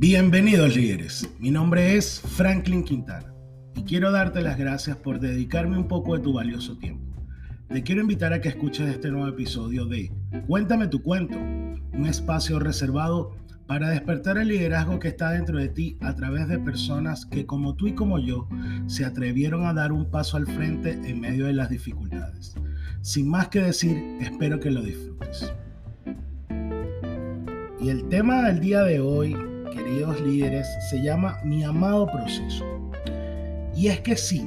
Bienvenidos líderes, mi nombre es Franklin Quintana y quiero darte las gracias por dedicarme un poco de tu valioso tiempo. Te quiero invitar a que escuches este nuevo episodio de Cuéntame tu cuento, un espacio reservado para despertar el liderazgo que está dentro de ti a través de personas que como tú y como yo se atrevieron a dar un paso al frente en medio de las dificultades. Sin más que decir, espero que lo disfrutes. Y el tema del día de hoy queridos líderes, se llama mi amado proceso. Y es que sí,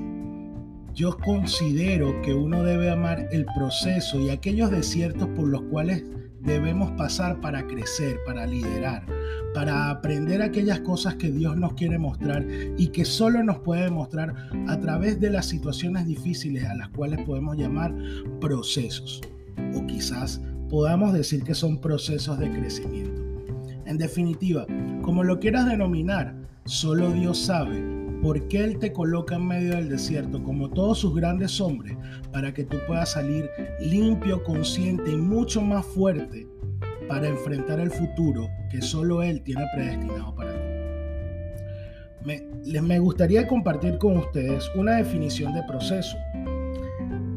yo considero que uno debe amar el proceso y aquellos desiertos por los cuales debemos pasar para crecer, para liderar, para aprender aquellas cosas que Dios nos quiere mostrar y que solo nos puede mostrar a través de las situaciones difíciles a las cuales podemos llamar procesos. O quizás podamos decir que son procesos de crecimiento. En definitiva, como lo quieras denominar, solo Dios sabe por qué Él te coloca en medio del desierto como todos sus grandes hombres para que tú puedas salir limpio, consciente y mucho más fuerte para enfrentar el futuro que solo Él tiene predestinado para ti. Me, me gustaría compartir con ustedes una definición de proceso.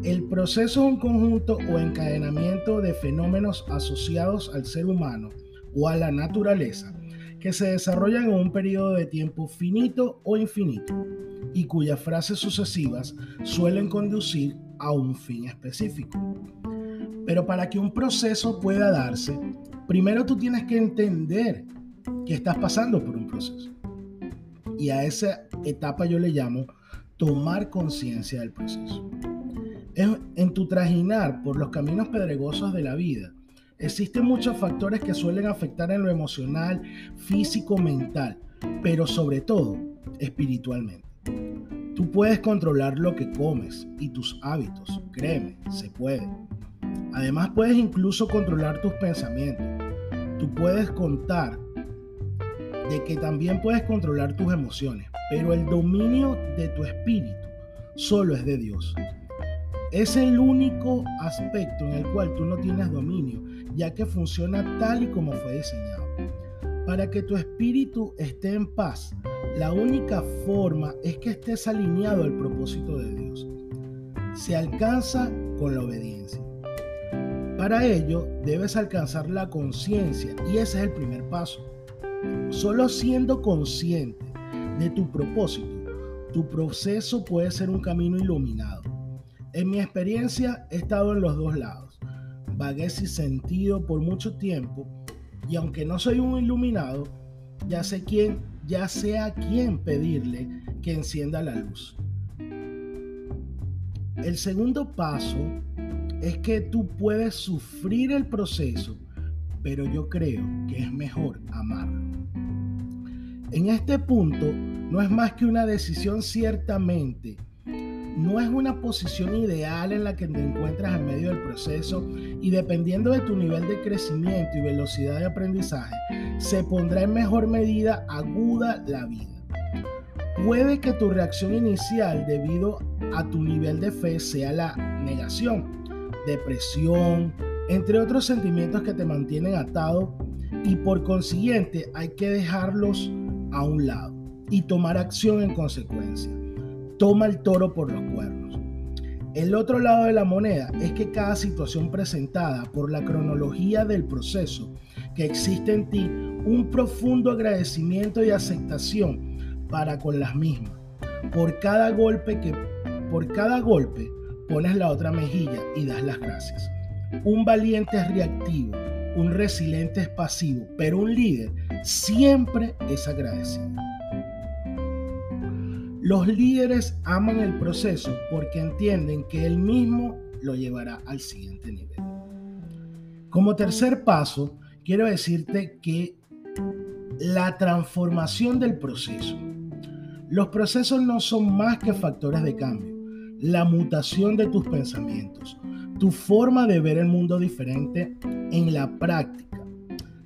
El proceso es un conjunto o encadenamiento de fenómenos asociados al ser humano o a la naturaleza que se desarrollan en un periodo de tiempo finito o infinito y cuyas frases sucesivas suelen conducir a un fin específico. Pero para que un proceso pueda darse, primero tú tienes que entender que estás pasando por un proceso. Y a esa etapa yo le llamo tomar conciencia del proceso. En tu trajinar por los caminos pedregosos de la vida, Existen muchos factores que suelen afectar en lo emocional, físico, mental, pero sobre todo espiritualmente. Tú puedes controlar lo que comes y tus hábitos, créeme, se puede. Además puedes incluso controlar tus pensamientos. Tú puedes contar de que también puedes controlar tus emociones, pero el dominio de tu espíritu solo es de Dios. Es el único aspecto en el cual tú no tienes dominio, ya que funciona tal y como fue diseñado. Para que tu espíritu esté en paz, la única forma es que estés alineado al propósito de Dios. Se alcanza con la obediencia. Para ello debes alcanzar la conciencia y ese es el primer paso. Solo siendo consciente de tu propósito, tu proceso puede ser un camino iluminado en mi experiencia he estado en los dos lados. Vagué sin sentido por mucho tiempo y aunque no soy un iluminado, ya sé quién, ya sé a quién pedirle que encienda la luz. El segundo paso es que tú puedes sufrir el proceso, pero yo creo que es mejor amarlo. En este punto no es más que una decisión ciertamente no es una posición ideal en la que te encuentras en medio del proceso y dependiendo de tu nivel de crecimiento y velocidad de aprendizaje, se pondrá en mejor medida aguda la vida. Puede que tu reacción inicial debido a tu nivel de fe sea la negación, depresión, entre otros sentimientos que te mantienen atado y por consiguiente hay que dejarlos a un lado y tomar acción en consecuencia toma el toro por los cuernos. El otro lado de la moneda es que cada situación presentada por la cronología del proceso que existe en ti, un profundo agradecimiento y aceptación para con las mismas. Por cada golpe que por cada golpe pones la otra mejilla y das las gracias. Un valiente es reactivo, un resiliente es pasivo, pero un líder siempre es agradecido. Los líderes aman el proceso porque entienden que él mismo lo llevará al siguiente nivel. Como tercer paso, quiero decirte que la transformación del proceso. Los procesos no son más que factores de cambio. La mutación de tus pensamientos, tu forma de ver el mundo diferente en la práctica.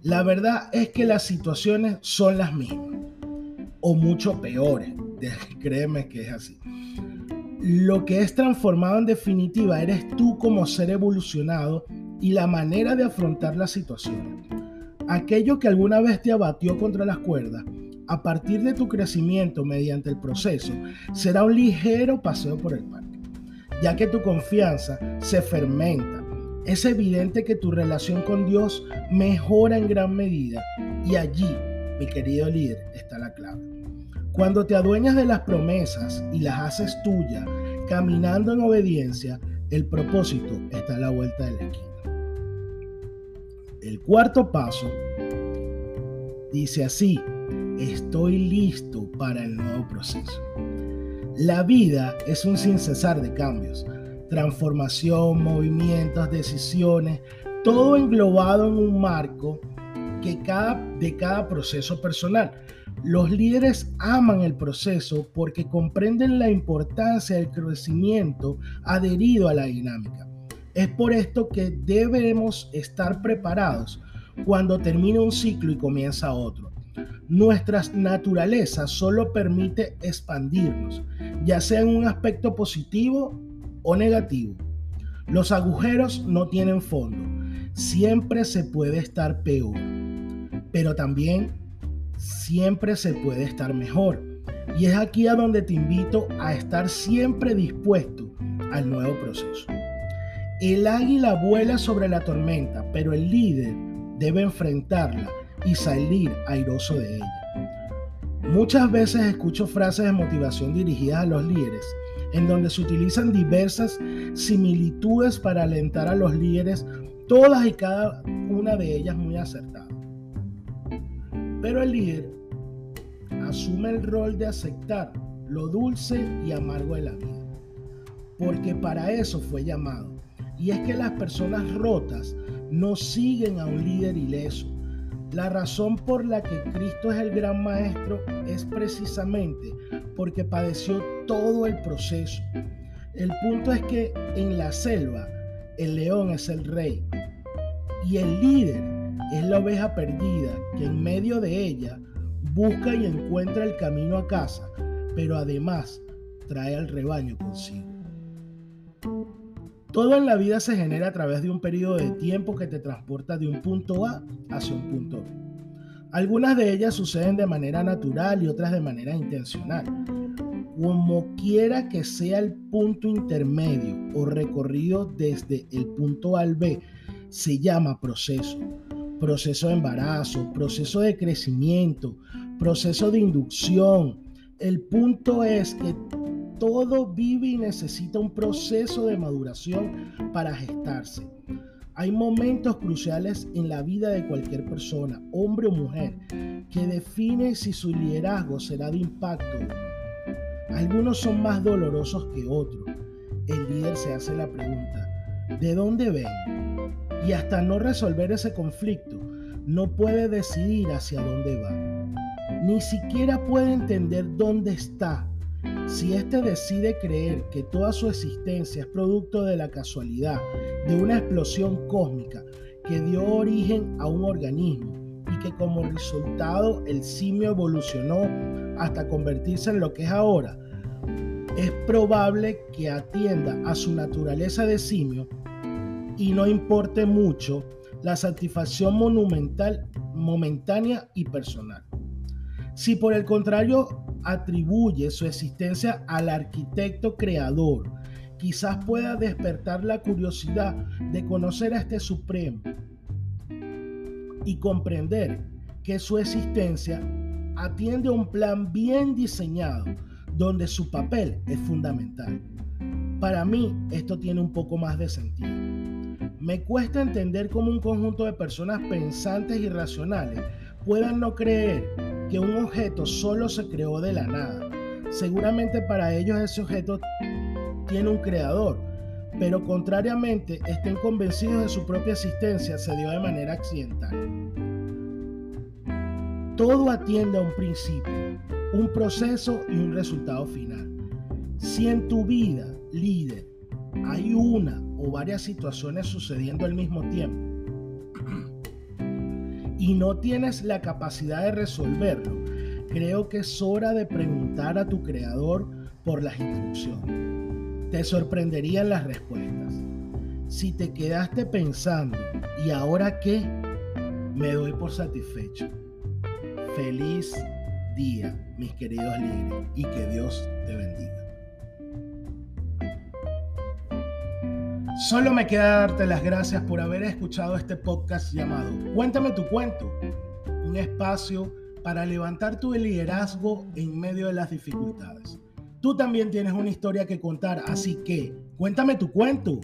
La verdad es que las situaciones son las mismas o mucho peores créeme que es así. Lo que es transformado en definitiva eres tú como ser evolucionado y la manera de afrontar las situaciones. Aquello que alguna vez te abatió contra las cuerdas, a partir de tu crecimiento mediante el proceso, será un ligero paseo por el parque, ya que tu confianza se fermenta. Es evidente que tu relación con Dios mejora en gran medida y allí, mi querido líder, está la clave. Cuando te adueñas de las promesas y las haces tuyas, caminando en obediencia, el propósito está a la vuelta de la esquina. El cuarto paso dice así, estoy listo para el nuevo proceso. La vida es un sin cesar de cambios, transformación, movimientos, decisiones, todo englobado en un marco que cada, de cada proceso personal. Los líderes aman el proceso porque comprenden la importancia del crecimiento adherido a la dinámica. Es por esto que debemos estar preparados cuando termina un ciclo y comienza otro. Nuestra naturaleza solo permite expandirnos, ya sea en un aspecto positivo o negativo. Los agujeros no tienen fondo. Siempre se puede estar peor, pero también siempre se puede estar mejor. Y es aquí a donde te invito a estar siempre dispuesto al nuevo proceso. El águila vuela sobre la tormenta, pero el líder debe enfrentarla y salir airoso de ella. Muchas veces escucho frases de motivación dirigidas a los líderes, en donde se utilizan diversas similitudes para alentar a los líderes, todas y cada una de ellas muy acertadas. Pero el líder asume el rol de aceptar lo dulce y amargo de la vida, porque para eso fue llamado. Y es que las personas rotas no siguen a un líder ileso. La razón por la que Cristo es el gran maestro es precisamente porque padeció todo el proceso. El punto es que en la selva el león es el rey y el líder es la oveja perdida que en medio de ella busca y encuentra el camino a casa, pero además trae al rebaño consigo. Todo en la vida se genera a través de un periodo de tiempo que te transporta de un punto A hacia un punto B. Algunas de ellas suceden de manera natural y otras de manera intencional. Como quiera que sea el punto intermedio o recorrido desde el punto A al B, se llama proceso proceso de embarazo, proceso de crecimiento, proceso de inducción. El punto es que todo vive y necesita un proceso de maduración para gestarse. Hay momentos cruciales en la vida de cualquier persona, hombre o mujer, que define si su liderazgo será de impacto. Algunos son más dolorosos que otros. El líder se hace la pregunta, ¿de dónde ven? Y hasta no resolver ese conflicto, no puede decidir hacia dónde va. Ni siquiera puede entender dónde está. Si éste decide creer que toda su existencia es producto de la casualidad, de una explosión cósmica que dio origen a un organismo y que como resultado el simio evolucionó hasta convertirse en lo que es ahora, es probable que atienda a su naturaleza de simio y no importe mucho la satisfacción monumental, momentánea y personal. Si por el contrario atribuye su existencia al arquitecto creador, quizás pueda despertar la curiosidad de conocer a este Supremo y comprender que su existencia atiende a un plan bien diseñado donde su papel es fundamental. Para mí esto tiene un poco más de sentido. Me cuesta entender cómo un conjunto de personas pensantes y racionales puedan no creer que un objeto solo se creó de la nada. Seguramente para ellos ese objeto tiene un creador, pero contrariamente estén convencidos de su propia existencia se dio de manera accidental. Todo atiende a un principio, un proceso y un resultado final. Si en tu vida, líder, hay una o varias situaciones sucediendo al mismo tiempo y no tienes la capacidad de resolverlo, creo que es hora de preguntar a tu creador por las instrucciones. Te sorprenderían las respuestas. Si te quedaste pensando, ¿y ahora qué? Me doy por satisfecho. Feliz día, mis queridos líderes, y que Dios te bendiga. Solo me queda darte las gracias por haber escuchado este podcast llamado Cuéntame tu cuento, un espacio para levantar tu liderazgo en medio de las dificultades. Tú también tienes una historia que contar, así que cuéntame tu cuento.